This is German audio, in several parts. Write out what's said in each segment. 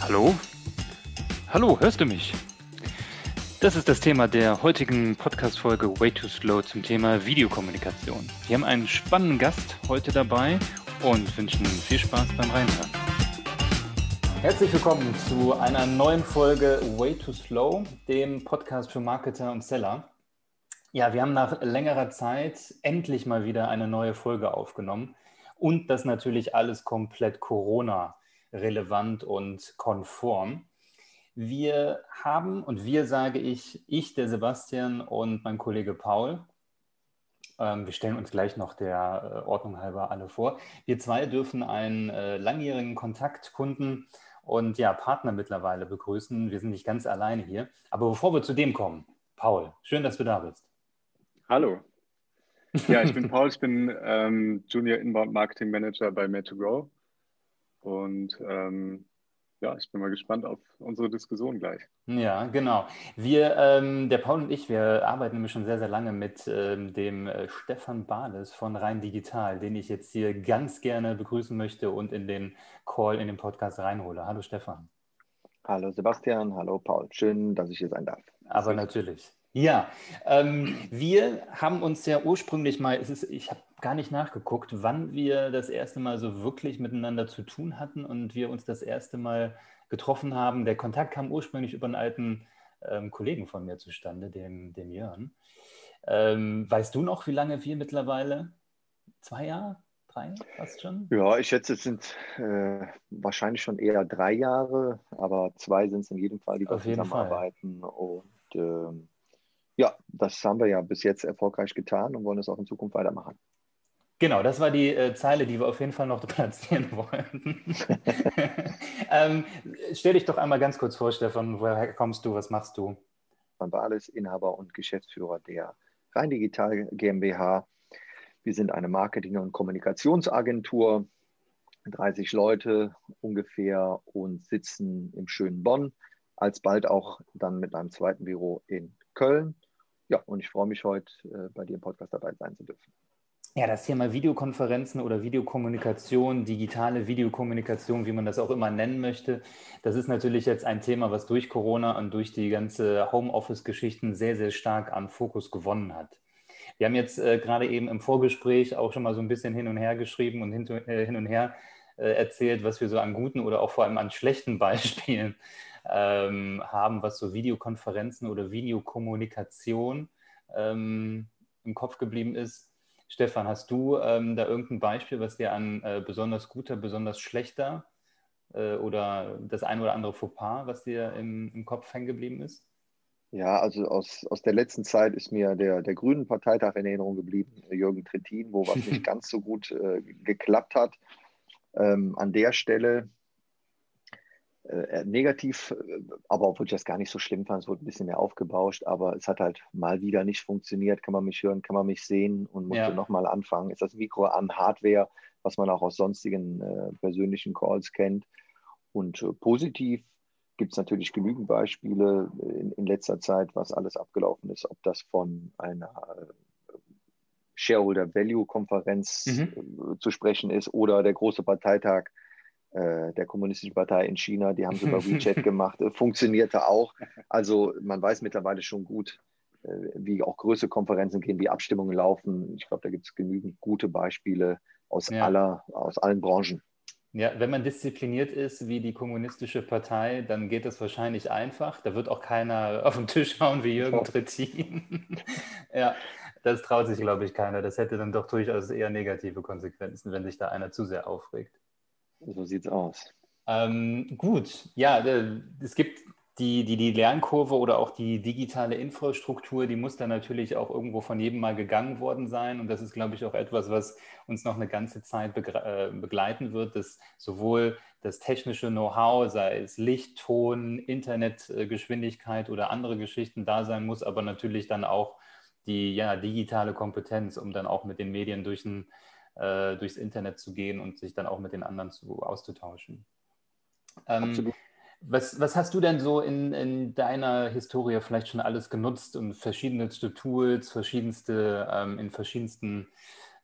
Hallo? Hallo, hörst du mich? Das ist das Thema der heutigen Podcast-Folge Way Too Slow zum Thema Videokommunikation. Wir haben einen spannenden Gast heute dabei und wünschen viel Spaß beim Reinhören. Herzlich willkommen zu einer neuen Folge Way Too Slow, dem Podcast für Marketer und Seller. Ja, wir haben nach längerer Zeit endlich mal wieder eine neue Folge aufgenommen und das natürlich alles komplett Corona-relevant und konform. Wir haben, und wir sage ich, ich, der Sebastian und mein Kollege Paul, ähm, wir stellen uns gleich noch der äh, Ordnung halber alle vor. Wir zwei dürfen einen äh, langjährigen Kontaktkunden und ja, Partner mittlerweile begrüßen. Wir sind nicht ganz alleine hier. Aber bevor wir zu dem kommen, Paul, schön, dass du da bist. Hallo. Ja, ich bin Paul, ich bin ähm, Junior Inbound Marketing Manager bei Made2Grow und ähm, ja, ich bin mal gespannt auf unsere Diskussion gleich. Ja, genau. Wir, ähm, der Paul und ich, wir arbeiten nämlich schon sehr, sehr lange mit ähm, dem äh, Stefan Bades von Rhein Digital, den ich jetzt hier ganz gerne begrüßen möchte und in den Call, in den Podcast reinhole. Hallo Stefan. Hallo Sebastian, hallo Paul. Schön, dass ich hier sein darf. Aber natürlich. Ja, ähm, wir haben uns ja ursprünglich mal, es ist, ich habe gar nicht nachgeguckt, wann wir das erste Mal so wirklich miteinander zu tun hatten und wir uns das erste Mal getroffen haben. Der Kontakt kam ursprünglich über einen alten ähm, Kollegen von mir zustande, dem, dem Jörn. Ähm, weißt du noch, wie lange wir mittlerweile? Zwei Jahre? Drei? Fast schon? Ja, ich schätze, es sind äh, wahrscheinlich schon eher drei Jahre, aber zwei sind es in jedem Fall, die wir zusammenarbeiten. Fall. Und ähm, ja, das haben wir ja bis jetzt erfolgreich getan und wollen es auch in Zukunft weitermachen. Genau, das war die äh, Zeile, die wir auf jeden Fall noch platzieren wollten. ähm, stell dich doch einmal ganz kurz vor, Stefan. Woher kommst du? Was machst du? Van Bales, Inhaber und Geschäftsführer der Rhein Digital GmbH. Wir sind eine Marketing- und Kommunikationsagentur, 30 Leute ungefähr und sitzen im schönen Bonn, alsbald auch dann mit einem zweiten Büro in Köln. Ja, und ich freue mich heute äh, bei dir im Podcast dabei sein zu dürfen. Ja, das Thema Videokonferenzen oder Videokommunikation, digitale Videokommunikation, wie man das auch immer nennen möchte, das ist natürlich jetzt ein Thema, was durch Corona und durch die ganze Homeoffice-Geschichten sehr, sehr stark an Fokus gewonnen hat. Wir haben jetzt äh, gerade eben im Vorgespräch auch schon mal so ein bisschen hin und her geschrieben und hin, äh, hin und her äh, erzählt, was wir so an guten oder auch vor allem an schlechten Beispielen ähm, haben, was so Videokonferenzen oder Videokommunikation ähm, im Kopf geblieben ist. Stefan, hast du ähm, da irgendein Beispiel, was dir an äh, besonders guter, besonders schlechter äh, oder das ein oder andere Fauxpas, was dir im, im Kopf hängen geblieben ist? Ja, also aus, aus der letzten Zeit ist mir der, der Grünen Parteitag in Erinnerung geblieben, Jürgen Trittin, wo was nicht ganz so gut äh, geklappt hat. Ähm, an der Stelle äh, negativ, äh, aber obwohl ich das gar nicht so schlimm fand, es wurde ein bisschen mehr aufgebauscht, aber es hat halt mal wieder nicht funktioniert. Kann man mich hören, kann man mich sehen und musste ja. nochmal anfangen. Ist das Mikro an Hardware, was man auch aus sonstigen äh, persönlichen Calls kennt. Und äh, positiv gibt es natürlich genügend Beispiele in, in, letzter Zeit, was alles abgelaufen ist, ob das von einer äh, Shareholder Value Konferenz mhm. zu sprechen ist oder der große Parteitag äh, der Kommunistischen Partei in China, die haben es über WeChat gemacht, äh, funktionierte auch. Also man weiß mittlerweile schon gut, äh, wie auch größere Konferenzen gehen, wie Abstimmungen laufen. Ich glaube, da gibt es genügend gute Beispiele aus, ja. aller, aus allen Branchen. Ja, wenn man diszipliniert ist wie die Kommunistische Partei, dann geht das wahrscheinlich einfach. Da wird auch keiner auf den Tisch hauen wie Jürgen Trittin. ja, das traut sich, glaube ich, keiner. Das hätte dann doch durchaus eher negative Konsequenzen, wenn sich da einer zu sehr aufregt. So sieht es aus. Ähm, gut, ja, es gibt die, die, die Lernkurve oder auch die digitale Infrastruktur, die muss dann natürlich auch irgendwo von jedem mal gegangen worden sein. Und das ist, glaube ich, auch etwas, was uns noch eine ganze Zeit äh, begleiten wird, dass sowohl das technische Know-how, sei es Licht, Ton, Internetgeschwindigkeit oder andere Geschichten da sein muss, aber natürlich dann auch die ja, digitale Kompetenz, um dann auch mit den Medien durch ein äh, durchs Internet zu gehen und sich dann auch mit den anderen zu, auszutauschen. Ähm, Absolut. Was, was, hast du denn so in, in, deiner Historie vielleicht schon alles genutzt und verschiedenste Tools, verschiedenste, ähm, in verschiedensten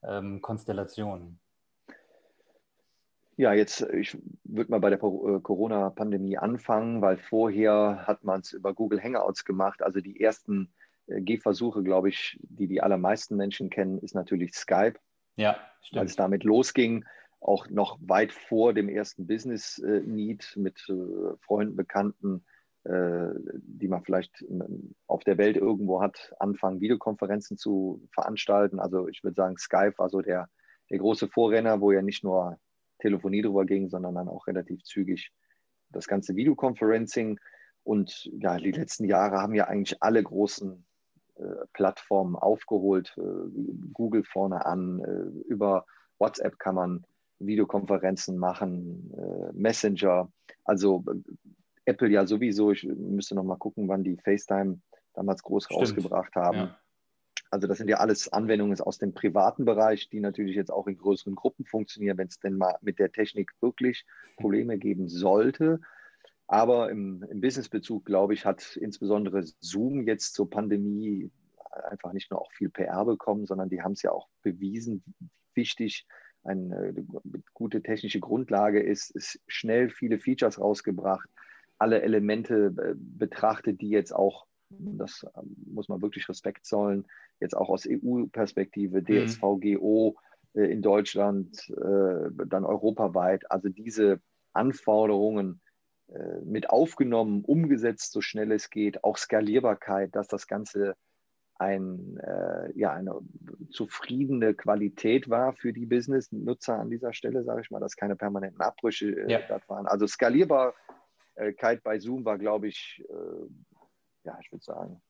ähm, Konstellationen? Ja, jetzt, ich würde mal bei der äh, Corona-Pandemie anfangen, weil vorher hat man es über Google Hangouts gemacht. Also die ersten äh, Gehversuche, glaube ich, die die allermeisten Menschen kennen, ist natürlich Skype. Ja, stimmt. Es damit losging, auch noch weit vor dem ersten Business-Need äh, mit Freunden, Bekannten, die man vielleicht auf der Welt irgendwo hat, anfangen, Videokonferenzen zu veranstalten. Also ich würde sagen, Skype war so der, der große Vorrenner, wo ja nicht nur Telefonie drüber ging, sondern dann auch relativ zügig das ganze Videoconferencing. Und ja, die letzten Jahre haben ja eigentlich alle großen äh, Plattformen aufgeholt. Äh, Google vorne an, äh, über WhatsApp kann man Videokonferenzen machen, äh, Messenger. Also äh, Apple ja sowieso, ich müsste noch mal gucken, wann die FaceTime damals groß Stimmt. rausgebracht haben. Ja. Also das sind ja alles Anwendungen aus dem privaten Bereich, die natürlich jetzt auch in größeren Gruppen funktionieren, wenn es denn mal mit der Technik wirklich Probleme geben sollte. Aber im, im Businessbezug, glaube ich, hat insbesondere Zoom jetzt zur Pandemie einfach nicht nur auch viel PR bekommen, sondern die haben es ja auch bewiesen, wie wichtig eine gute technische Grundlage ist, ist schnell viele Features rausgebracht, alle Elemente äh, betrachtet, die jetzt auch das ähm, muss man wirklich Respekt zollen, jetzt auch aus EU-Perspektive, DSVGO mhm. äh, in Deutschland, äh, dann europaweit. Also diese Anforderungen äh, mit aufgenommen, umgesetzt, so schnell es geht, auch Skalierbarkeit, dass das Ganze ein, äh, ja, eine zufriedene Qualität war für die Business-Nutzer an dieser Stelle, sage ich mal, dass keine permanenten Abbrüche äh, ja. da waren. Also Skalierbarkeit bei Zoom war, glaube ich, äh, ja, ich würde sagen,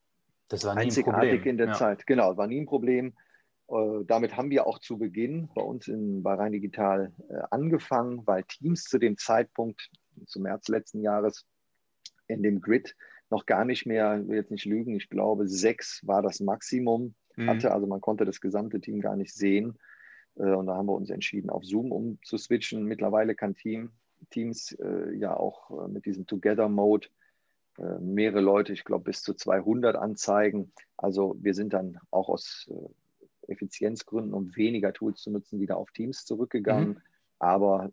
das war nie einzigartig in der ja. Zeit. Genau, war nie ein Problem. Äh, damit haben wir auch zu Beginn bei uns in, bei Rhein Digital äh, angefangen, weil Teams zu dem Zeitpunkt, zum März letzten Jahres, in dem Grid noch gar nicht mehr, ich will jetzt nicht lügen, ich glaube, sechs war das Maximum mhm. hatte. Also man konnte das gesamte Team gar nicht sehen. Äh, und da haben wir uns entschieden, auf Zoom umzuswitchen. Mittlerweile kann Team, Teams äh, ja auch äh, mit diesem Together-Mode äh, mehrere Leute, ich glaube bis zu 200 anzeigen. Also wir sind dann auch aus Effizienzgründen, um weniger Tools zu nutzen, wieder auf Teams zurückgegangen. Mhm. Aber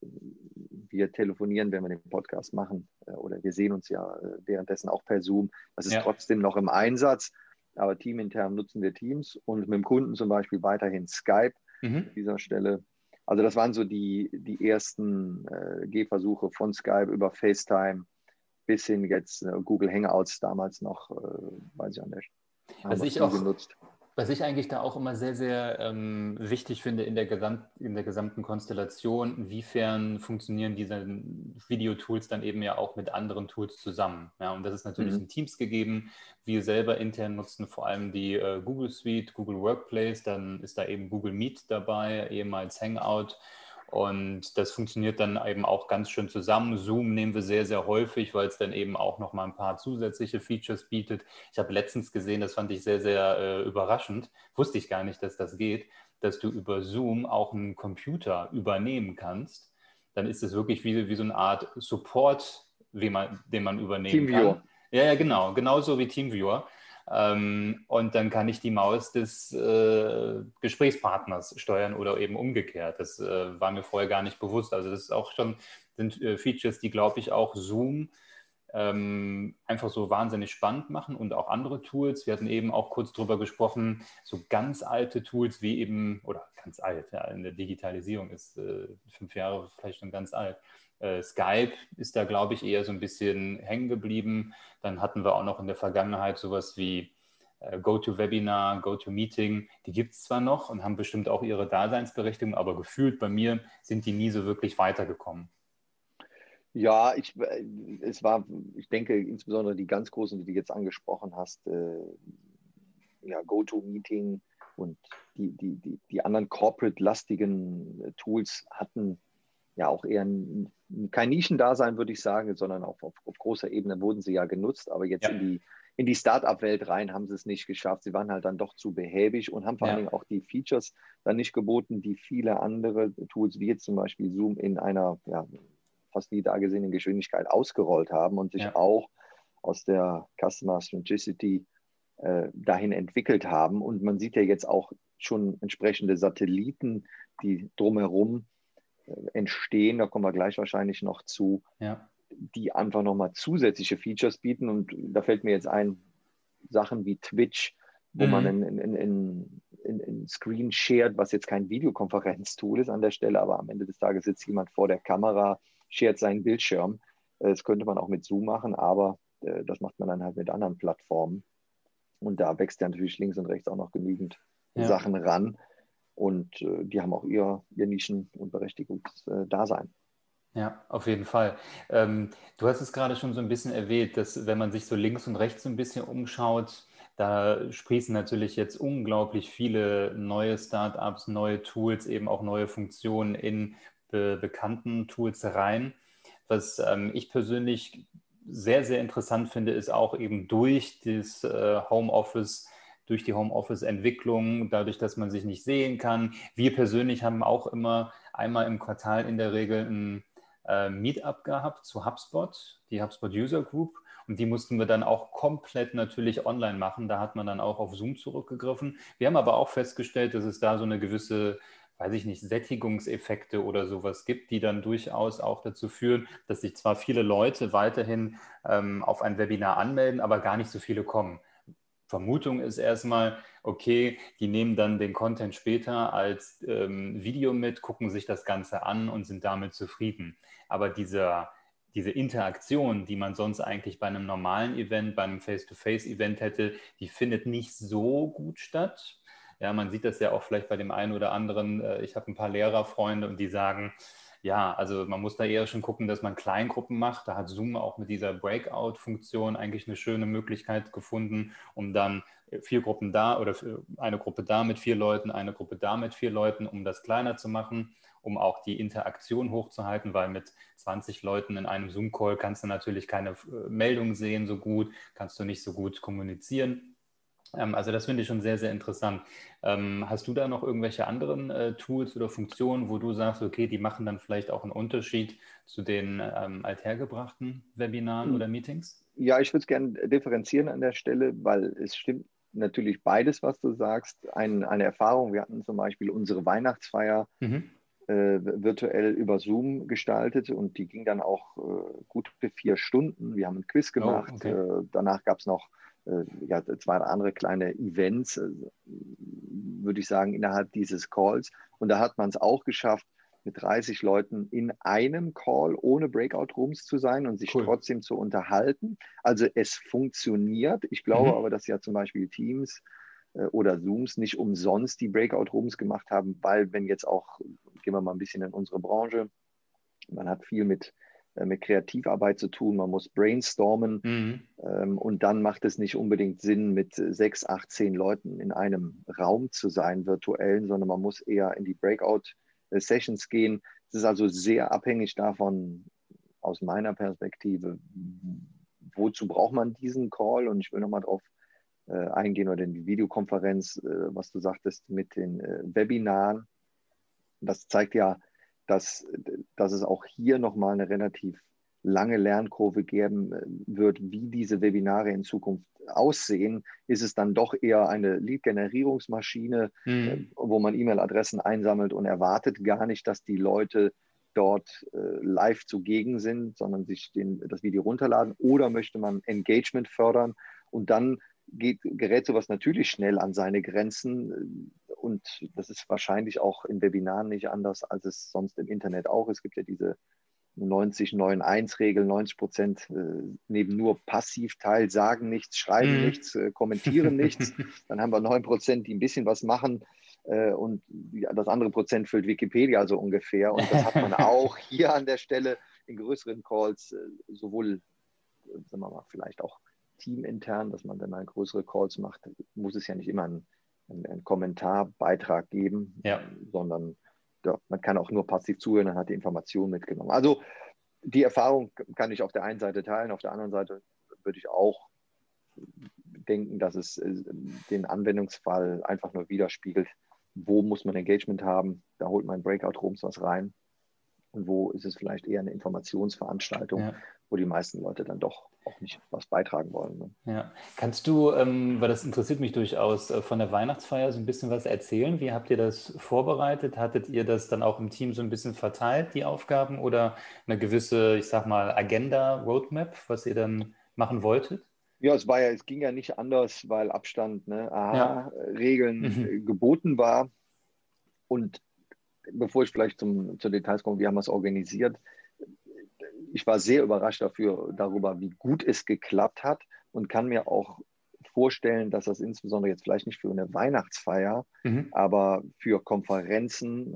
wir telefonieren, wenn wir den Podcast machen, äh, oder wir sehen uns ja währenddessen auch per Zoom. Das ist ja. trotzdem noch im Einsatz. Aber teamintern nutzen wir Teams und mit dem Kunden zum Beispiel weiterhin Skype mhm. an dieser Stelle. Also das waren so die, die ersten äh, Gehversuche von Skype über FaceTime bis hin jetzt äh, Google Hangouts damals noch, äh, weiß ich auch nicht. Was ich auch genutzt. Was ich eigentlich da auch immer sehr, sehr ähm, wichtig finde in der, Gesamt, in der gesamten Konstellation, inwiefern funktionieren diese Videotools dann eben ja auch mit anderen Tools zusammen. Ja, und das ist natürlich mhm. in Teams gegeben. Wir selber intern nutzen vor allem die äh, Google Suite, Google Workplace, dann ist da eben Google Meet dabei, ehemals Hangout. Und das funktioniert dann eben auch ganz schön zusammen. Zoom nehmen wir sehr, sehr häufig, weil es dann eben auch noch mal ein paar zusätzliche Features bietet. Ich habe letztens gesehen, das fand ich sehr, sehr äh, überraschend. Wusste ich gar nicht, dass das geht, dass du über Zoom auch einen Computer übernehmen kannst. Dann ist es wirklich wie, wie so eine Art Support, man, den man übernehmen Teamviewer. kann. Ja, ja, genau. Genauso wie Teamviewer. Ähm, und dann kann ich die Maus des äh, Gesprächspartners steuern oder eben umgekehrt. Das äh, war mir vorher gar nicht bewusst. Also das ist auch schon sind äh, Features, die, glaube ich, auch Zoom ähm, einfach so wahnsinnig spannend machen und auch andere Tools. Wir hatten eben auch kurz drüber gesprochen, so ganz alte Tools wie eben, oder ganz alt, ja, in der Digitalisierung ist äh, fünf Jahre vielleicht schon ganz alt, äh, Skype ist da, glaube ich, eher so ein bisschen hängen geblieben. Dann hatten wir auch noch in der Vergangenheit sowas wie äh, GoToWebinar, GoToMeeting. Die gibt es zwar noch und haben bestimmt auch ihre Daseinsberechtigung, aber gefühlt bei mir sind die nie so wirklich weitergekommen. Ja, ich, äh, es war, ich denke, insbesondere die ganz großen, die du jetzt angesprochen hast, äh, ja, GoToMeeting und die, die, die, die anderen corporate-lastigen Tools hatten ja auch eher ein, kein Nischendasein, würde ich sagen, sondern auch auf, auf, großer Ebene wurden sie ja genutzt, aber jetzt ja. in die, in die Start-up-Welt rein haben sie es nicht geschafft. Sie waren halt dann doch zu behäbig und haben vor ja. allen Dingen auch die Features dann nicht geboten, die viele andere Tools, wie jetzt zum Beispiel Zoom, in einer ja, fast nie da gesehenen Geschwindigkeit ausgerollt haben und sich ja. auch aus der Customer Centricity äh, dahin entwickelt haben. Und man sieht ja jetzt auch schon entsprechende Satelliten, die drumherum entstehen, da kommen wir gleich wahrscheinlich noch zu, ja. die einfach nochmal zusätzliche Features bieten. Und da fällt mir jetzt ein, Sachen wie Twitch, wo mhm. man in, in, in, in, Screen shared, was jetzt kein Videokonferenztool ist an der Stelle, aber am Ende des Tages sitzt jemand vor der Kamera, shared seinen Bildschirm. Äh, das könnte man auch mit Zoom machen, aber äh, das macht man dann halt mit anderen Plattformen. Und da wächst ja natürlich links und rechts auch noch genügend ja. Sachen ran. Und äh, die haben auch ihr, ihr Nischen- und Berechtigungsdasein. Ja, auf jeden Fall. Ähm, du hast es gerade schon so ein bisschen erwähnt, dass wenn man sich so links und rechts so ein bisschen umschaut, da sprießen natürlich jetzt unglaublich viele neue Startups, neue Tools, eben auch neue Funktionen in be bekannten Tools rein. Was ähm, ich persönlich sehr, sehr interessant finde, ist auch eben durch das äh, Homeoffice, durch die Homeoffice-Entwicklung, dadurch, dass man sich nicht sehen kann. Wir persönlich haben auch immer einmal im Quartal in der Regel ein äh, Meetup gehabt zu HubSpot, die HubSpot User Group. Und die mussten wir dann auch komplett natürlich online machen. Da hat man dann auch auf Zoom zurückgegriffen. Wir haben aber auch festgestellt, dass es da so eine gewisse weiß ich nicht, Sättigungseffekte oder sowas gibt, die dann durchaus auch dazu führen, dass sich zwar viele Leute weiterhin ähm, auf ein Webinar anmelden, aber gar nicht so viele kommen. Vermutung ist erstmal, okay, die nehmen dann den Content später als ähm, Video mit, gucken sich das Ganze an und sind damit zufrieden. Aber dieser, diese Interaktion, die man sonst eigentlich bei einem normalen Event, bei einem Face-to-Face-Event hätte, die findet nicht so gut statt. Ja, man sieht das ja auch vielleicht bei dem einen oder anderen. Äh, ich habe ein paar Lehrerfreunde und die sagen, ja, also man muss da eher schon gucken, dass man Kleingruppen macht. Da hat Zoom auch mit dieser Breakout-Funktion eigentlich eine schöne Möglichkeit gefunden, um dann vier Gruppen da oder eine Gruppe da mit vier Leuten, eine Gruppe da mit vier Leuten, um das kleiner zu machen, um auch die Interaktion hochzuhalten, weil mit 20 Leuten in einem Zoom-Call kannst du natürlich keine äh, Meldung sehen so gut, kannst du nicht so gut kommunizieren. Ähm, also das finde ich schon sehr, sehr interessant. Ähm, hast du da noch irgendwelche anderen äh, Tools oder Funktionen, wo du sagst, okay, die machen dann vielleicht auch einen Unterschied zu den ähm, althergebrachten Webinaren hm. oder Meetings? Ja, ich würde es gerne differenzieren an der Stelle, weil es stimmt natürlich beides, was du sagst. Ein, eine Erfahrung, wir hatten zum Beispiel unsere Weihnachtsfeier mhm. äh, virtuell über Zoom gestaltet und die ging dann auch äh, gut für vier Stunden. Wir haben ein Quiz oh, gemacht. Oh, okay. äh, danach gab es noch ja, zwei andere kleine Events, äh, würde ich sagen, innerhalb dieses Calls. Und da hat man es auch geschafft, mit 30 Leuten in einem Call ohne Breakout-Rooms zu sein und sich cool. trotzdem zu unterhalten. Also es funktioniert. Ich glaube mhm. aber, dass ja zum Beispiel Teams äh, oder Zooms nicht umsonst die Breakout-Rooms gemacht haben, weil wenn jetzt auch, gehen wir mal ein bisschen in unsere Branche, man hat viel mit äh, mit Kreativarbeit zu tun, man muss brainstormen mhm. ähm, und dann macht es nicht unbedingt Sinn, mit sechs, acht, zehn Leuten in einem Raum zu sein, virtuellen, sondern man muss eher in die Breakout-Sessions gehen. Es ist also sehr abhängig davon, aus meiner Perspektive, wozu braucht man diesen Call? Und ich will nochmal drauf äh, eingehen oder in die Videokonferenz, äh, was du sagtest mit den äh, Webinaren. Das zeigt ja, dass, dass es auch hier nochmal eine relativ lange Lernkurve geben äh, wird, wie diese Webinare in Zukunft aussehen, ist es dann doch eher eine Lead-Generierungsmaschine, mhm. Äh, wo man E-Mail-Adressen einsammelt und erwartet gar nicht, dass die Leute dort äh, live zugegen sind, sondern sich den, das Video runterladen? Oder möchte man Engagement fördern? Und dann geht, gerät sowas natürlich schnell an seine Grenzen und das ist wahrscheinlich auch in Webinaren nicht anders, als es sonst im Internet auch. Es gibt ja diese 90-9-1-Regel, 90 Prozent äh, nehmen nur passiv teil, sagen nichts, schreiben mhm. nichts, äh, kommentieren nichts. Dann haben wir 9 Prozent, die ein bisschen was machen äh, und das andere Prozent füllt Wikipedia so ungefähr. Und das hat man auch hier an der Stelle in größeren Calls, sowohl, sagen wir mal, vielleicht auch teamintern, dass man, wenn man größere Calls macht, muss es ja nicht immer ein einen, einen Kommentarbeitrag geben, ja. sondern ja, man kann auch nur passiv zuhören und hat die Information mitgenommen. Also die Erfahrung kann ich auf der einen Seite teilen, auf der anderen Seite würde ich auch denken, dass es äh, den Anwendungsfall einfach nur widerspiegelt, wo muss man Engagement haben, da holt man Breakout-Rooms was rein und wo ist es vielleicht eher eine Informationsveranstaltung, ja. Wo die meisten Leute dann doch auch nicht was beitragen wollen. Ne? Ja. Kannst du, ähm, weil das interessiert mich durchaus, äh, von der Weihnachtsfeier so ein bisschen was erzählen? Wie habt ihr das vorbereitet? Hattet ihr das dann auch im Team so ein bisschen verteilt, die Aufgaben, oder eine gewisse, ich sag mal, Agenda, Roadmap, was ihr dann machen wolltet? Ja, es war ja, es ging ja nicht anders, weil Abstand, ne, aha, ja. Regeln mhm. geboten war. Und bevor ich vielleicht zum, zu Details komme, wie haben wir es organisiert? Ich war sehr überrascht dafür, darüber, wie gut es geklappt hat und kann mir auch vorstellen, dass das insbesondere jetzt vielleicht nicht für eine Weihnachtsfeier, mhm. aber für Konferenzen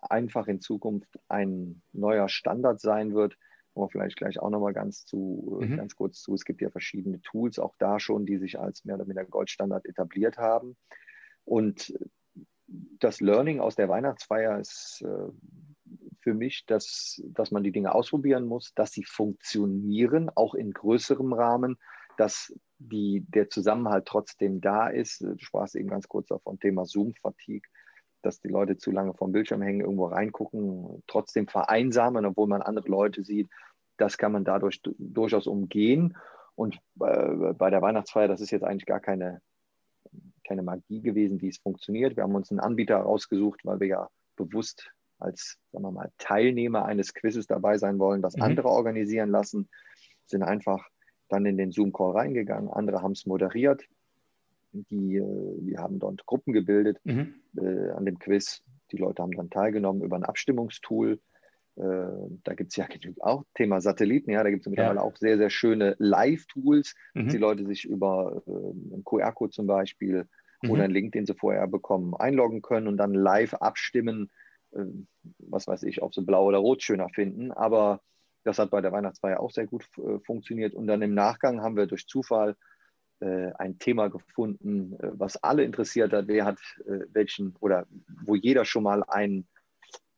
einfach in Zukunft ein neuer Standard sein wird. Kommen wir vielleicht gleich auch nochmal ganz zu, mhm. ganz kurz zu. Es gibt ja verschiedene Tools auch da schon, die sich als mehr oder weniger Goldstandard etabliert haben. Und das Learning aus der Weihnachtsfeier ist äh, für mich, dass, dass man die Dinge ausprobieren muss, dass sie funktionieren, auch in größerem Rahmen, dass die, der Zusammenhalt trotzdem da ist. Du sprachst eben ganz kurz davon, Thema Zoom-Fatigue, dass die Leute zu lange vom Bildschirm hängen, irgendwo reingucken, trotzdem vereinsamen, obwohl man andere Leute sieht. Das kann man dadurch durchaus umgehen. Und äh, bei der Weihnachtsfeier, das ist jetzt eigentlich gar keine keine Magie gewesen, wie es funktioniert. Wir haben uns einen Anbieter rausgesucht, weil wir ja bewusst als sagen wir mal, Teilnehmer eines Quizzes dabei sein wollen, das mhm. andere organisieren lassen, sind einfach dann in den Zoom-Call reingegangen. Andere haben es moderiert. Die, äh, wir haben dort Gruppen gebildet mhm. äh, an dem Quiz. Die Leute haben dann teilgenommen über ein Abstimmungstool. Äh, da gibt es ja auch Thema Satelliten, ja, da gibt es mittlerweile ja. auch sehr, sehr schöne Live-Tools, mhm. dass die Leute sich über äh, einen QR-Code zum Beispiel mhm. oder einen Link, den sie vorher bekommen, einloggen können und dann live abstimmen, äh, was weiß ich, ob sie blau oder rot schöner finden. Aber das hat bei der Weihnachtsfeier auch sehr gut äh, funktioniert. Und dann im Nachgang haben wir durch Zufall äh, ein Thema gefunden, äh, was alle interessiert hat. Wer hat welchen oder wo jeder schon mal ein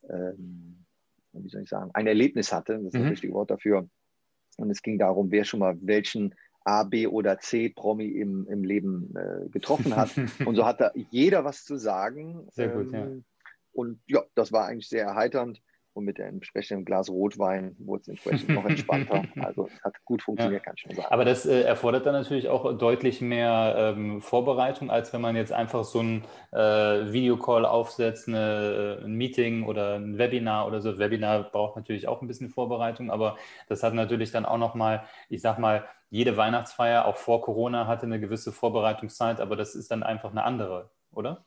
ähm, wie soll ich sagen, ein Erlebnis hatte, das ist mhm. das richtige Wort dafür. Und es ging darum, wer schon mal welchen A, B oder C Promi im, im Leben äh, getroffen hat. und so hatte jeder was zu sagen. Sehr gut, ja. Und ja, das war eigentlich sehr erheiternd. Und mit dem entsprechenden Glas Rotwein wurde es entsprechend noch entspannter. Also es hat gut funktioniert, ja. kann ich schon sagen. Aber das äh, erfordert dann natürlich auch deutlich mehr ähm, Vorbereitung, als wenn man jetzt einfach so ein äh, Videocall aufsetzt, eine, äh, ein Meeting oder ein Webinar oder so. Webinar braucht natürlich auch ein bisschen Vorbereitung, aber das hat natürlich dann auch nochmal, ich sag mal, jede Weihnachtsfeier, auch vor Corona, hatte eine gewisse Vorbereitungszeit, aber das ist dann einfach eine andere, oder?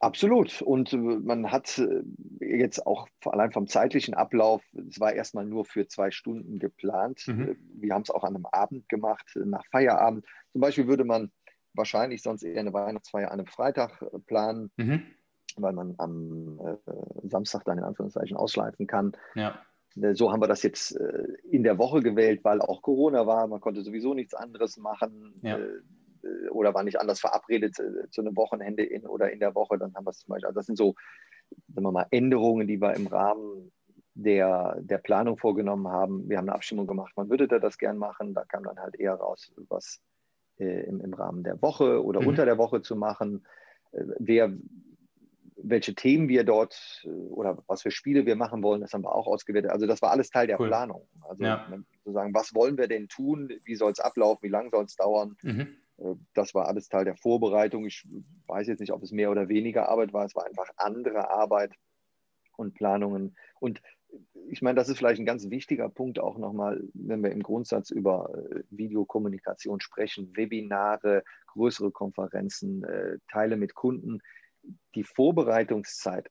Absolut. Und äh, man hat äh, jetzt auch allein vom zeitlichen Ablauf, es war erstmal nur für zwei Stunden geplant. Mhm. Äh, wir haben es auch an einem Abend gemacht, nach Feierabend. Zum Beispiel würde man wahrscheinlich sonst eher eine Weihnachtsfeier an einem Freitag planen, mhm. weil man am Samstag dann in Anführungszeichen ausschleifen kann. Ja. So haben wir das jetzt in der Woche gewählt, weil auch Corona war. Man konnte sowieso nichts anderes machen. Ja. Äh, oder war nicht anders verabredet äh, zu einem Wochenende in oder in der Woche, dann haben wir es zum Beispiel. Also das sind so, sagen wir mal, Änderungen, die wir im Rahmen der, der Planung vorgenommen haben. Wir haben eine Abstimmung gemacht, man würde das gern machen. Da kam dann halt eher raus, was äh, im, im Rahmen der Woche oder mhm. unter der Woche zu machen. Äh, wer, welche Themen wir dort äh, oder was für Spiele wir machen wollen, das haben wir auch ausgewertet. Also das war alles Teil der cool. Planung. Also ja. sozusagen, was wollen wir denn tun? Wie soll es ablaufen? Wie lange soll es dauern? Mhm. Äh, das war alles Teil der Vorbereitung. Ich weiß jetzt nicht, ob es mehr oder weniger Arbeit war. Es war einfach andere Arbeit und Planungen. Und ich meine, das ist vielleicht ein ganz wichtiger Punkt auch nochmal, wenn wir im Grundsatz über äh, Videokommunikation sprechen, Webinare, größere Konferenzen, äh, Teile mit Kunden. Die Vorbereitungszeit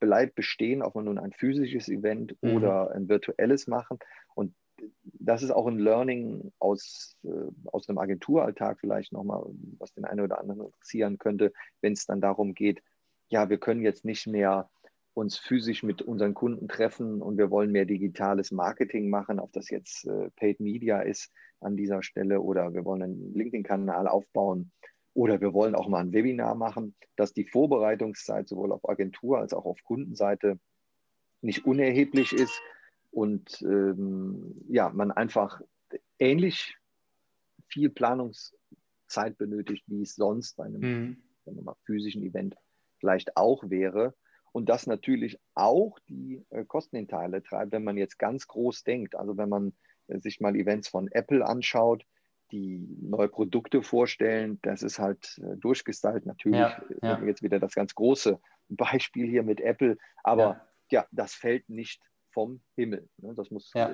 bleibt bestehen, ob man nun ein physisches Event mhm. oder ein virtuelles machen. Und das ist auch ein Learning aus, äh, aus einem Agenturalltag vielleicht nochmal, was den einen oder anderen interessieren könnte, wenn es dann darum geht, ja, wir können jetzt nicht mehr uns physisch mit unseren Kunden treffen und wir wollen mehr digitales Marketing machen, ob das jetzt äh, Paid Media ist an dieser Stelle oder wir wollen einen LinkedIn-Kanal aufbauen oder wir wollen auch mal ein Webinar machen, dass die Vorbereitungszeit sowohl auf Agentur als auch auf Kundenseite nicht unerheblich ist und ähm, ja, man einfach ähnlich viel Planungszeit benötigt, wie es sonst bei einem mhm. mal, physischen Event vielleicht auch wäre. und das natürlich auch die äh, Kostenhinteile treibt, wenn man jetzt ganz groß denkt. Also wenn man äh, sich mal Events von Apple anschaut, die neue Produkte vorstellen, das ist halt äh, durchgestylt. Natürlich ja, ja. jetzt wieder das ganz große Beispiel hier mit Apple, aber ja, ja das fällt nicht vom Himmel. Ne? Das muss äh,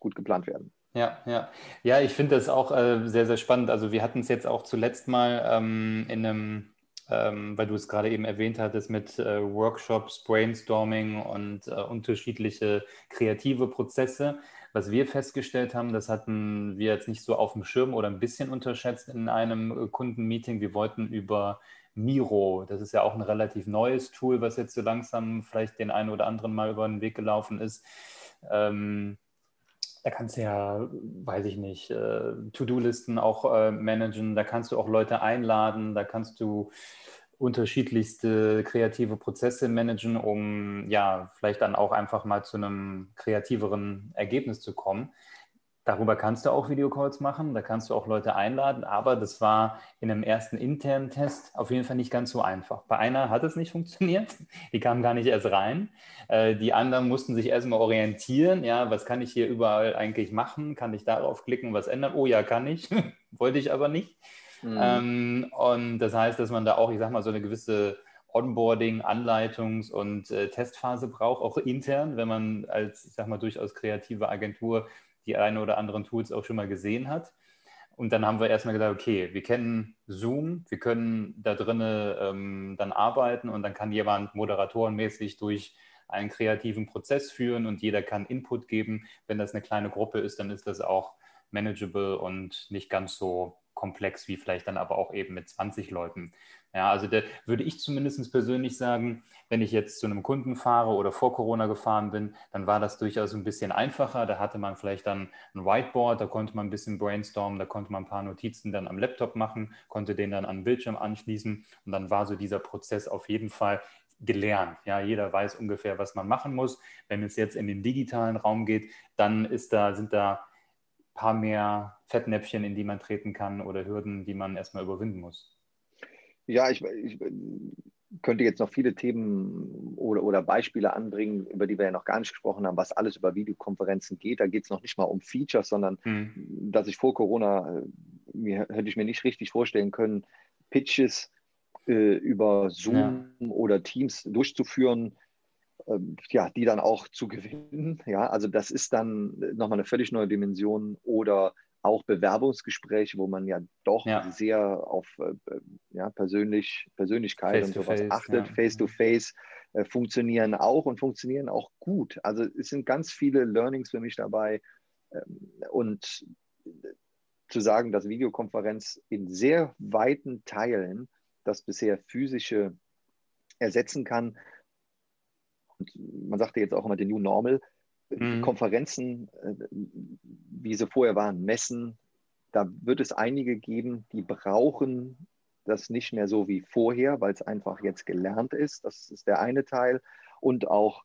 gut geplant werden. Ja, ja. Ja, ich finde das auch äh, sehr, sehr spannend. Also wir hatten es jetzt auch zuletzt mal ähm, in einem ähm, weil du es gerade eben erwähnt hattest mit äh, Workshops, Brainstorming und äh, unterschiedliche kreative Prozesse. Was wir festgestellt haben, das hatten wir jetzt nicht so auf dem Schirm oder ein bisschen unterschätzt in einem äh, Kundenmeeting. Wir wollten über Miro, das ist ja auch ein relativ neues Tool, was jetzt so langsam vielleicht den einen oder anderen mal über den Weg gelaufen ist. Ähm, da kannst du ja, weiß ich nicht, äh, To-Do-Listen auch äh, managen, da kannst du auch Leute einladen, da kannst du unterschiedlichste kreative Prozesse managen, um ja vielleicht dann auch einfach mal zu einem kreativeren Ergebnis zu kommen. Darüber kannst du auch Videocalls machen, da kannst du auch Leute einladen, aber das war in einem ersten internen Test auf jeden Fall nicht ganz so einfach. Bei einer hat es nicht funktioniert, die kamen gar nicht erst rein. Äh, die anderen mussten sich erstmal orientieren, ja, was kann ich hier überall eigentlich machen? Kann ich darauf klicken, was ändern? Oh ja, kann ich, wollte ich aber nicht. Mhm. Ähm, und das heißt, dass man da auch, ich sag mal, so eine gewisse Onboarding, Anleitungs- und äh, Testphase braucht, auch intern, wenn man als, ich sag mal, durchaus kreative Agentur die einen oder anderen Tools auch schon mal gesehen hat. Und dann haben wir erstmal gesagt, okay, wir kennen Zoom, wir können da drinnen ähm, dann arbeiten und dann kann jemand moderatorenmäßig durch einen kreativen Prozess führen und jeder kann Input geben. Wenn das eine kleine Gruppe ist, dann ist das auch manageable und nicht ganz so komplex wie vielleicht dann aber auch eben mit 20 Leuten. Ja, also da würde ich zumindest persönlich sagen, wenn ich jetzt zu einem Kunden fahre oder vor Corona gefahren bin, dann war das durchaus ein bisschen einfacher. Da hatte man vielleicht dann ein Whiteboard, da konnte man ein bisschen brainstormen, da konnte man ein paar Notizen dann am Laptop machen, konnte den dann an den Bildschirm anschließen und dann war so dieser Prozess auf jeden Fall gelernt. Ja, jeder weiß ungefähr, was man machen muss. Wenn es jetzt in den digitalen Raum geht, dann ist da, sind da ein paar mehr Fettnäpfchen, in die man treten kann oder Hürden, die man erstmal überwinden muss. Ja, ich, ich, könnte jetzt noch viele Themen oder, oder Beispiele anbringen, über die wir ja noch gar nicht gesprochen haben, was alles über Videokonferenzen geht. Da geht es noch nicht mal um Features, sondern mhm. dass ich vor Corona, äh, mir, hätte ich mir nicht richtig vorstellen können, Pitches äh, über Zoom ja. oder Teams durchzuführen, äh, ja, die dann auch zu gewinnen. Ja, also das ist dann nochmal eine völlig neue Dimension oder auch Bewerbungsgespräche, wo man ja doch ja. sehr auf äh, ja, persönlich, Persönlichkeit face und sowas face, achtet, ja. face to face, äh, funktionieren auch und funktionieren auch gut. Also es sind ganz viele Learnings für mich dabei. Ähm, und zu sagen, dass Videokonferenz in sehr weiten Teilen das bisher physische ersetzen kann. Und man sagte jetzt auch immer den New Normal, mhm. Konferenzen, äh, wie sie vorher waren, Messen, da wird es einige geben, die brauchen das nicht mehr so wie vorher, weil es einfach jetzt gelernt ist. Das ist der eine Teil. Und auch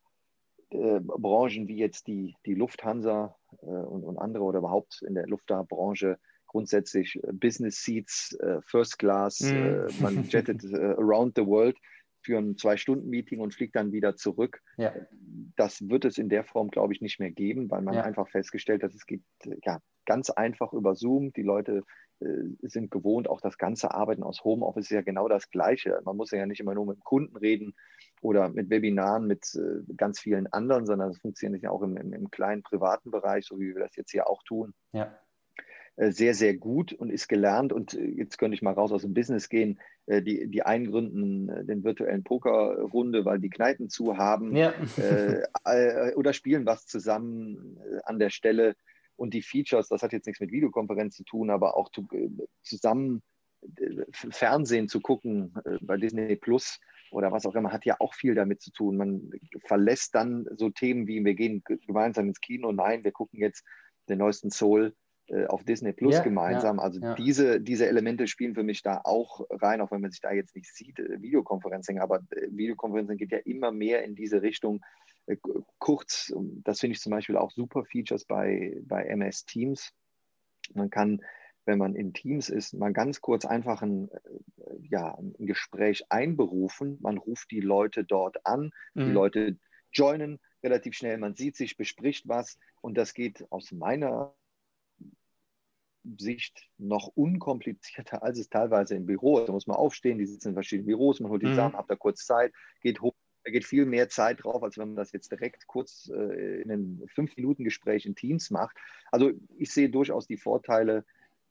äh, Branchen wie jetzt die, die Lufthansa äh, und, und, andere oder überhaupt in der Luftfahrtbranche grundsätzlich äh, Business Seats, äh, First Class, mm. man jettet around the world für ein Zwei-Stunden-Meeting und fliegt dann wieder zurück. Ja. Das wird es in der Form, glaube ich, nicht mehr geben, weil man ja. einfach festgestellt hat, es geht ja, ganz einfach über Zoom. Die Leute äh, sind gewohnt, auch das ganze Arbeiten aus Homeoffice ist ja genau das Gleiche. Man muss ja nicht immer nur mit dem Kunden reden oder mit Webinaren mit äh, ganz vielen anderen, sondern es funktioniert ja auch im, im, im kleinen privaten Bereich, so wie wir das jetzt hier auch tun. Ja. Äh, sehr, sehr gut und ist gelernt. Und äh, jetzt könnte ich mal raus aus dem Business gehen. Äh, die, die einen gründen den virtuellen Pokerrunde, weil die Kneipen zu haben ja. äh, oder spielen was zusammen an der Stelle. Und die Features, das hat jetzt nichts mit Videokonferenz zu tun, aber auch zu, zusammen Fernsehen zu gucken bei Disney Plus oder was auch immer, hat ja auch viel damit zu tun. Man verlässt dann so Themen wie, wir gehen gemeinsam ins Kino, nein, wir gucken jetzt den neuesten Soul auf Disney Plus ja, gemeinsam. Ja, also ja. Diese, diese Elemente spielen für mich da auch rein, auch wenn man sich da jetzt nicht sieht, äh, Videokonferencing, aber äh, Videokonferencing geht ja immer mehr in diese Richtung. Kurz, das finde ich zum Beispiel auch super Features bei, bei MS Teams. Man kann wenn man in Teams ist, mal ganz kurz einfach ein, äh, ja, ein Gespräch einberufen. Man ruft die Leute dort an, mhm. die Leute joinen relativ schnell, man sieht sich, bespricht was und das geht aus meiner Sicht noch unkomplizierter, als es teilweise im Büro ist. Da muss man aufstehen, die sitzen in verschiedenen Büros, man holt die mhm. zusammen, hat da kurz Zeit, geht hoch. Da geht viel mehr Zeit drauf, als wenn man das jetzt direkt kurz äh, in einem Fünf-Minuten-Gespräch in Teams macht. Also ich sehe durchaus die Vorteile,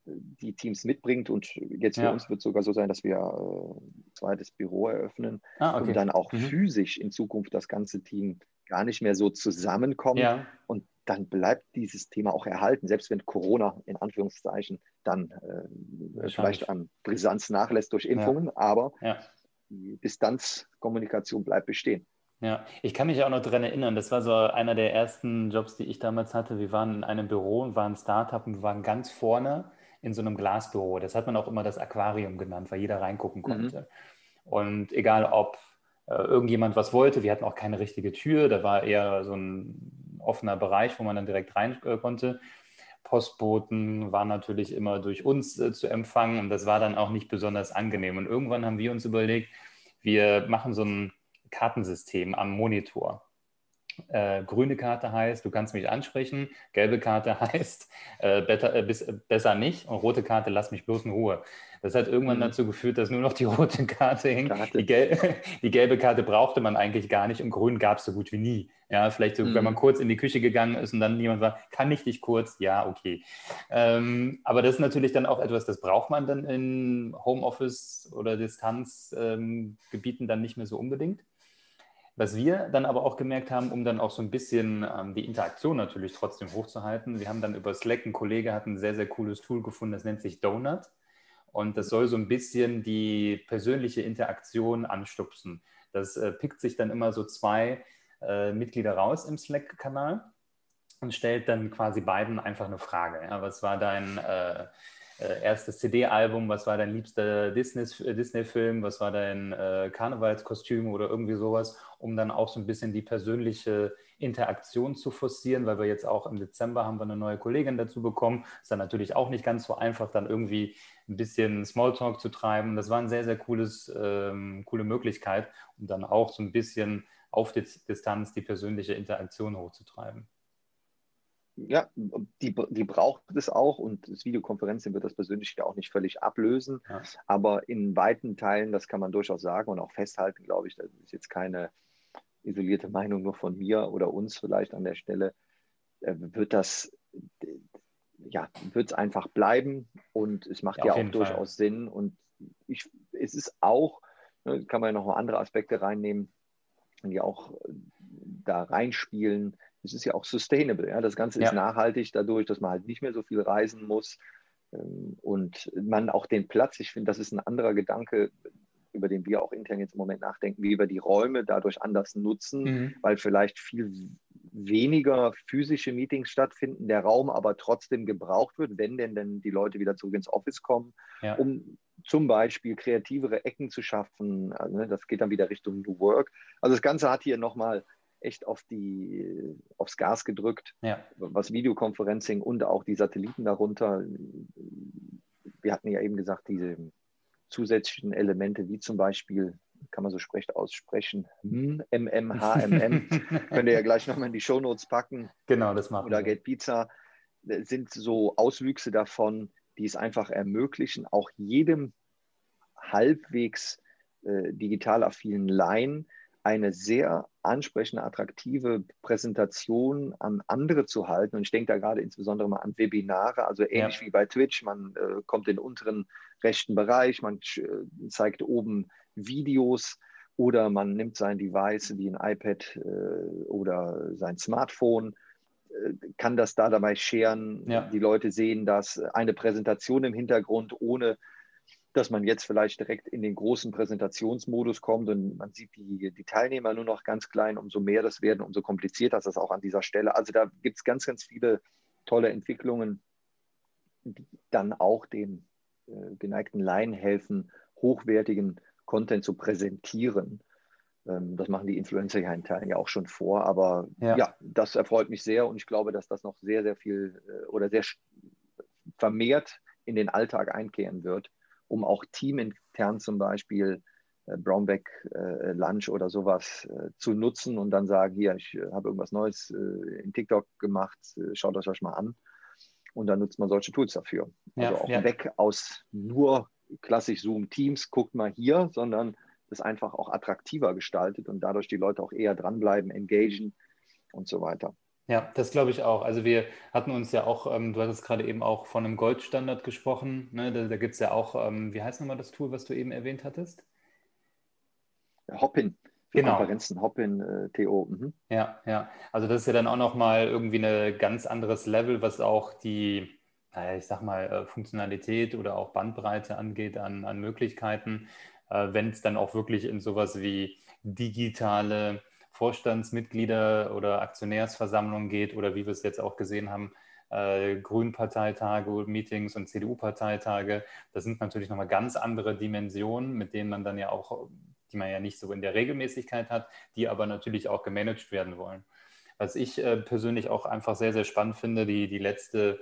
die Teams mitbringt. Und jetzt für ja. uns wird es sogar so sein, dass wir äh, ein zweites Büro eröffnen ah, okay. und dann auch mhm. physisch in Zukunft das ganze Team gar nicht mehr so zusammenkommt. Ja. Und dann bleibt dieses Thema auch erhalten, selbst wenn Corona in Anführungszeichen dann äh, vielleicht an Brisanz nachlässt durch Impfungen, ja. aber ja. die Distanzkommunikation bleibt bestehen. Ja, ich kann mich auch noch daran erinnern, das war so einer der ersten Jobs, die ich damals hatte. Wir waren in einem Büro und waren Startup und wir waren ganz vorne in so einem Glasbüro. Das hat man auch immer das Aquarium genannt, weil jeder reingucken mhm. konnte. Mhm. Und egal, ob äh, irgendjemand was wollte, wir hatten auch keine richtige Tür, da war eher so ein offener Bereich, wo man dann direkt rein äh, konnte. Postboten waren natürlich immer durch uns äh, zu empfangen und das war dann auch nicht besonders angenehm. Und irgendwann haben wir uns überlegt, wir machen so ein Kartensystem am Monitor. Äh, grüne Karte heißt, du kannst mich ansprechen. Gelbe Karte heißt, äh, better, äh, bis, besser nicht. Und rote Karte, lass mich bloß in Ruhe. Das hat irgendwann mhm. dazu geführt, dass nur noch die rote Karte hing. Karte. Die, Gel die, gelbe Karte brauchte man eigentlich gar nicht und grün gab es so gut wie nie. Ja, vielleicht so, mhm. wenn man kurz in die Küche gegangen ist und dann jemand war, kann ich dich kurz? Ja, okay. Ähm, aber das ist natürlich dann auch etwas, das braucht man dann in Homeoffice oder Distanzgebieten ähm, dann nicht mehr so unbedingt. Was wir dann aber auch gemerkt haben, um dann auch so ein bisschen ähm, die Interaktion natürlich trotzdem hochzuhalten, wir haben dann über Slack, ein Kollege hat ein sehr, sehr cooles Tool gefunden, das nennt sich Donut. Und das soll so ein bisschen die persönliche Interaktion anstupsen. Das äh, pickt sich dann immer so zwei äh, Mitglieder raus im Slack-Kanal und stellt dann quasi beiden einfach eine Frage. Ja, was war dein äh, äh, erstes CD-Album, was war dein liebster Disney-Film, Disney was war dein äh, Karnevalskostüm oder irgendwie sowas, um dann auch so ein bisschen die persönliche Interaktion zu forcieren, weil wir jetzt auch im Dezember haben wir eine neue Kollegin dazu bekommen. Ist dann natürlich auch nicht ganz so einfach, dann irgendwie ein bisschen Smalltalk zu treiben. Das war eine sehr, sehr cooles, ähm, coole Möglichkeit, um dann auch so ein bisschen auf die Distanz die persönliche Interaktion hochzutreiben ja, die, die braucht es auch und das Videokonferenzen wird das persönlich ja auch nicht völlig ablösen. Ja. Aber in weiten Teilen, das kann man durchaus sagen und auch festhalten, glaube ich, das ist jetzt keine isolierte Meinung nur von mir oder uns vielleicht an der Stelle, äh, wird das, ja, wird es einfach bleiben und es macht ja, ja auch durchaus Fall. Sinn und ich, es ist auch, ne, kann man ja noch andere Aspekte reinnehmen, die auch da reinspielen es ist ja auch sustainable. Ja? Das Ganze ist ja. nachhaltig dadurch, dass man halt nicht mehr so viel reisen muss ähm, und man auch den Platz, ich finde, das ist ein anderer Gedanke, über den wir auch intern jetzt im Moment nachdenken, wie wir die Räume dadurch anders nutzen, mhm. weil vielleicht viel weniger physische Meetings stattfinden, der Raum aber trotzdem gebraucht wird, wenn denn, denn die Leute wieder zurück ins Office kommen, ja. um zum Beispiel kreativere Ecken zu schaffen. Also, ne, das geht dann wieder Richtung New Work. Also das Ganze hat hier nochmal echt auf die, aufs Gas gedrückt, ja. was Videoconferencing und auch die Satelliten darunter. Wir hatten ja eben gesagt, diese zusätzlichen Elemente, wie zum Beispiel, kann man so sprecht aussprechen, MMHMM, könnt ihr ja gleich nochmal in die Shownotes packen. Genau, das machen Oder Gate Pizza, sind so Auswüchse davon, die es einfach ermöglichen, auch jedem halbwegs äh, digital affinen Laien eine sehr ansprechende, attraktive Präsentation an andere zu halten. Und ich denke da gerade insbesondere mal an Webinare, also ähnlich ja. wie bei Twitch. Man äh, kommt in den unteren rechten Bereich, man äh, zeigt oben Videos oder man nimmt sein Device wie ein iPad äh, oder sein Smartphone äh, kann das da dabei scheren. Ja. Die Leute sehen das, eine Präsentation im Hintergrund ohne dass man jetzt vielleicht direkt in den großen Präsentationsmodus kommt und man sieht die, die Teilnehmer nur noch ganz klein. Umso mehr das werden, umso komplizierter ist das auch an dieser Stelle. Also da gibt es ganz, ganz viele tolle Entwicklungen, die dann auch den äh, geneigten Laien helfen, hochwertigen Content zu präsentieren. Ähm, das machen die Influencer ja in Teilen ja auch schon vor. Aber ja. ja. das erfreut mich sehr und ich glaube, dass das noch sehr, sehr viel äh, oder sehr vermehrt in den Alltag einkehren wird, um auch teamintern zum Beispiel äh, Brownback äh, Lunch oder sowas äh, zu nutzen und dann sagen, hier, ich äh, habe irgendwas Neues äh, in TikTok gemacht, äh, schaut euch das mal an. Und dann nutzt man solche Tools dafür. Ja, also auch ja. weg aus nur klassisch Zoom Teams, guckt mal hier, sondern das einfach auch attraktiver gestaltet und dadurch die Leute auch eher dranbleiben, engagen und so weiter. Ja, das glaube ich auch. Also wir hatten uns ja auch, ähm, du hattest gerade eben auch von einem Goldstandard gesprochen. Ne? Da, da gibt es ja auch, ähm, wie heißt nochmal das Tool, was du eben erwähnt hattest? Hoppin. Für genau. Konferenzen, Hoppin, äh, TO. Mhm. Ja, ja. Also das ist ja dann auch nochmal irgendwie ein ganz anderes Level, was auch die, naja, ich sag mal, äh, Funktionalität oder auch Bandbreite angeht an, an Möglichkeiten. Äh, Wenn es dann auch wirklich in sowas wie digitale Vorstandsmitglieder oder Aktionärsversammlungen geht oder wie wir es jetzt auch gesehen haben, äh, Grünen-Parteitage, Meetings und CDU-Parteitage. Das sind natürlich nochmal ganz andere Dimensionen, mit denen man dann ja auch, die man ja nicht so in der Regelmäßigkeit hat, die aber natürlich auch gemanagt werden wollen. Was ich äh, persönlich auch einfach sehr, sehr spannend finde, die, die letzte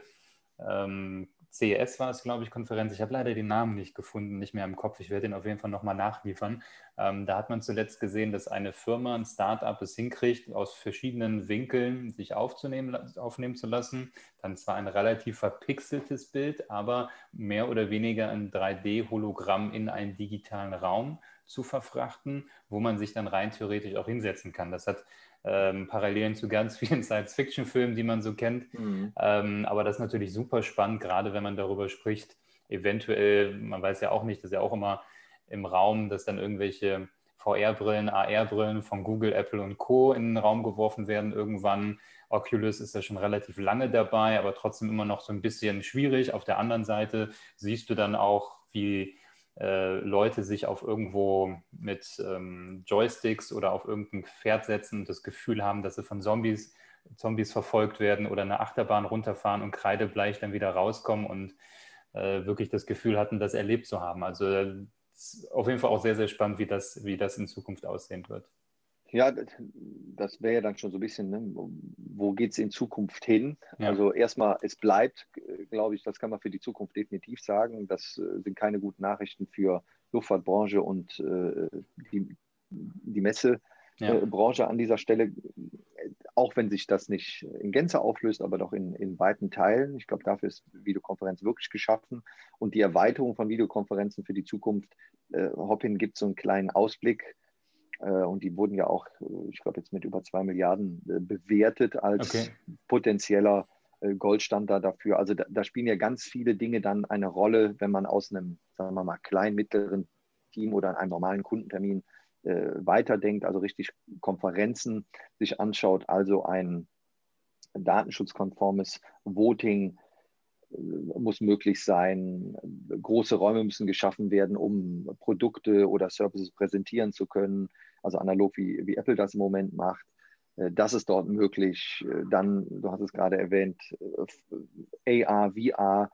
ähm, CES war es, glaube ich, Konferenz. Ich habe leider den Namen nicht gefunden, nicht mehr im Kopf. Ich werde den auf jeden Fall nochmal nachliefern. Ähm, da hat man zuletzt gesehen, dass eine Firma, ein Startup es hinkriegt, aus verschiedenen Winkeln sich aufzunehmen, aufnehmen zu lassen. Dann zwar ein relativ verpixeltes Bild, aber mehr oder weniger ein 3D-Hologramm in einen digitalen Raum zu verfrachten, wo man sich dann rein theoretisch auch hinsetzen kann. Das hat ähm, Parallelen zu ganz vielen Science-Fiction-Filmen, die man so kennt. Mhm. Ähm, aber das ist natürlich super spannend, gerade wenn man darüber spricht. Eventuell, man weiß ja auch nicht, das ist ja auch immer im Raum, dass dann irgendwelche VR-Brillen, AR-Brillen von Google, Apple und Co. in den Raum geworfen werden irgendwann. Oculus ist ja schon relativ lange dabei, aber trotzdem immer noch so ein bisschen schwierig. Auf der anderen Seite siehst du dann auch, wie äh, Leute sich auf irgendwo mit ähm, Joysticks oder auf irgendein Pferd setzen und das Gefühl haben, dass sie von Zombies, Zombies verfolgt werden oder eine Achterbahn runterfahren und kreidebleich dann wieder rauskommen und äh, wirklich das Gefühl hatten, das erlebt zu haben. Also auf jeden Fall auch sehr, sehr spannend, wie das, wie das in Zukunft aussehen wird. Ja, das wäre ja dann schon so ein bisschen, ne? wo geht es in Zukunft hin? Ja. Also erstmal, es bleibt, glaube ich, das kann man für die Zukunft definitiv sagen. Das äh, sind keine guten Nachrichten für Luftfahrtbranche und äh, die, die Messebranche ja. äh, an dieser Stelle, auch wenn sich das nicht in Gänze auflöst, aber doch in, in weiten Teilen. Ich glaube, dafür ist Videokonferenz wirklich geschaffen. Und die Erweiterung von Videokonferenzen für die Zukunft, äh, Hoppin gibt so einen kleinen Ausblick äh, und die wurden ja auch, äh, ich glaube, jetzt mit über zwei Milliarden äh, bewertet als okay. potenzieller Goldstandard dafür. Also da, da, spielen ja ganz viele Dinge dann eine Rolle, wenn man aus einem, sagen wir mal, kleinen, mittleren Team oder einem normalen Kundentermin äh, weiterdenkt, also richtig Konferenzen sich anschaut, also ein datenschutzkonformes Voting muss möglich sein. Große Räume müssen geschaffen werden, um Produkte oder Services präsentieren zu können. Also analog wie, wie Apple das im Moment macht. Äh, das ist dort möglich. Äh, dann, du hast es gerade erwähnt, äh, AR, VR,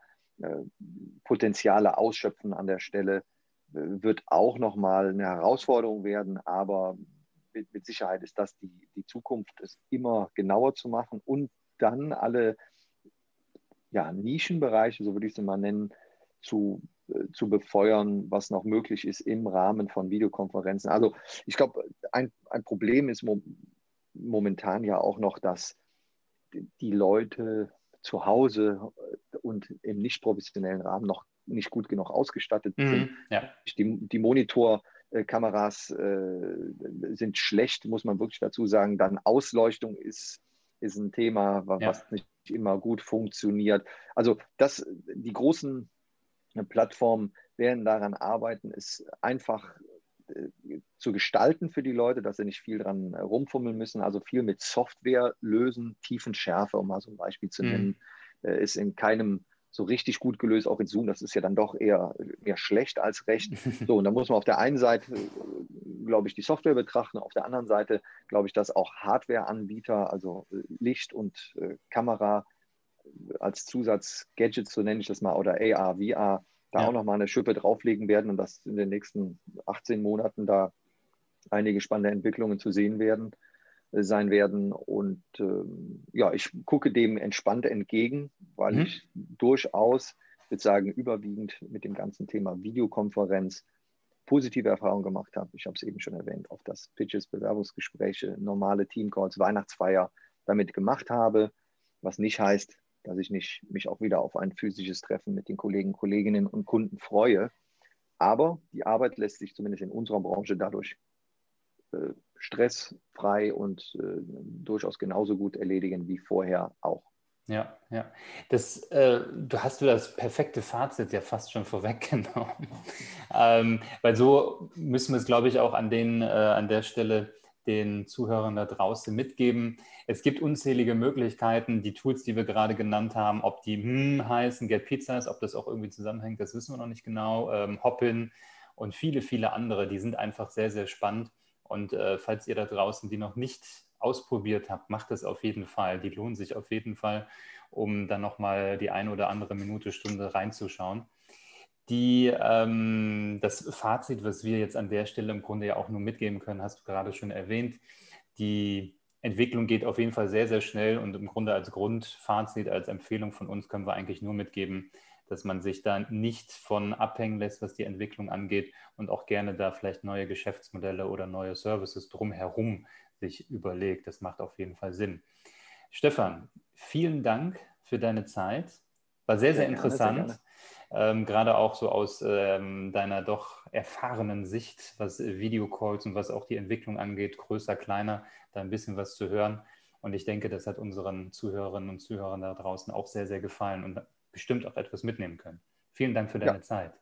Potenziale ausschöpfen an der Stelle wird auch nochmal eine Herausforderung werden, aber mit, mit Sicherheit ist das die, die Zukunft, es immer genauer zu machen und dann alle ja, Nischenbereiche, so würde ich es mal nennen, zu, zu befeuern, was noch möglich ist im Rahmen von Videokonferenzen. Also ich glaube, ein, ein Problem ist mo momentan ja auch noch, dass die Leute zu Hause und im nicht professionellen Rahmen noch nicht gut genug ausgestattet mhm, sind. Ja. Die, die Monitorkameras äh, sind schlecht, muss man wirklich dazu sagen. Dann Ausleuchtung ist, ist ein Thema, was ja. nicht immer gut funktioniert. Also das, die großen Plattformen werden daran arbeiten, es einfach äh, zu gestalten für die Leute, dass sie nicht viel dran rumfummeln müssen, also viel mit Software lösen, Tiefenschärfe, um mal so ein Beispiel zu mhm. nennen, mhm. ist in keinem so richtig gut gelöst, auch in Zoom, das ist ja dann doch eher, eher schlecht als recht. So, und da muss man auf der einen Seite, glaube ich, die Software betrachten, auf der anderen Seite glaube ich, dass auch Hardware-Anbieter, also äh, Licht und äh, Kamera äh, als Zusatz-Gadgets, so nenne ich das mal, oder AR, VR, da ja. auch nochmal eine Schippe drauflegen werden und dass in den nächsten 18 Monaten da einige spannende Entwicklungen zu sehen werden sein werden. Und ähm, ja, ich gucke dem entspannt entgegen, weil mhm. ich durchaus ich würde sagen, überwiegend mit dem ganzen Thema Videokonferenz positive Erfahrungen gemacht habe. Ich habe es eben schon erwähnt, auf das Pitches, Bewerbungsgespräche, normale Teamcalls, Weihnachtsfeier damit gemacht habe, was nicht heißt, dass ich nicht mich auch wieder auf ein physisches Treffen mit den Kollegen, Kolleginnen und Kunden freue. Aber die Arbeit lässt sich zumindest in unserer Branche dadurch äh, stressfrei und äh, durchaus genauso gut erledigen wie vorher auch. Ja, ja. Das, äh, du hast du das perfekte Fazit ja fast schon vorweggenommen. ähm, weil so müssen wir es, glaube ich, auch an, den, äh, an der Stelle den Zuhörern da draußen mitgeben. Es gibt unzählige Möglichkeiten, die Tools, die wir gerade genannt haben, ob die hm heißen, Get Pizzas, ob das auch irgendwie zusammenhängt, das wissen wir noch nicht genau. Ähm, Hoppin und viele, viele andere, die sind einfach sehr, sehr spannend. Und äh, falls ihr da draußen die noch nicht ausprobiert habt, macht es auf jeden Fall. Die lohnen sich auf jeden Fall, um dann nochmal die eine oder andere Minute, Stunde reinzuschauen. Die, ähm, das Fazit, was wir jetzt an der Stelle im Grunde ja auch nur mitgeben können, hast du gerade schon erwähnt. Die Entwicklung geht auf jeden Fall sehr, sehr schnell und im Grunde als Grundfazit, als Empfehlung von uns können wir eigentlich nur mitgeben, dass man sich da nicht von abhängen lässt, was die Entwicklung angeht und auch gerne da vielleicht neue Geschäftsmodelle oder neue Services drumherum sich überlegt. Das macht auf jeden Fall Sinn. Stefan, vielen Dank für deine Zeit. War sehr, sehr, sehr interessant. Gerne, sehr ähm, gerade auch so aus ähm, deiner doch erfahrenen Sicht, was Videocalls und was auch die Entwicklung angeht, größer, kleiner, da ein bisschen was zu hören. Und ich denke, das hat unseren Zuhörerinnen und Zuhörern da draußen auch sehr, sehr gefallen und bestimmt auch etwas mitnehmen können. Vielen Dank für deine ja. Zeit.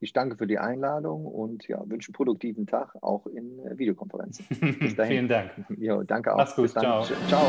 Ich danke für die Einladung und ja, wünsche einen produktiven Tag auch in äh, Videokonferenzen. Bis dahin. Vielen Dank. Jo, danke auch. Mach's gut. Ciao. Ciao.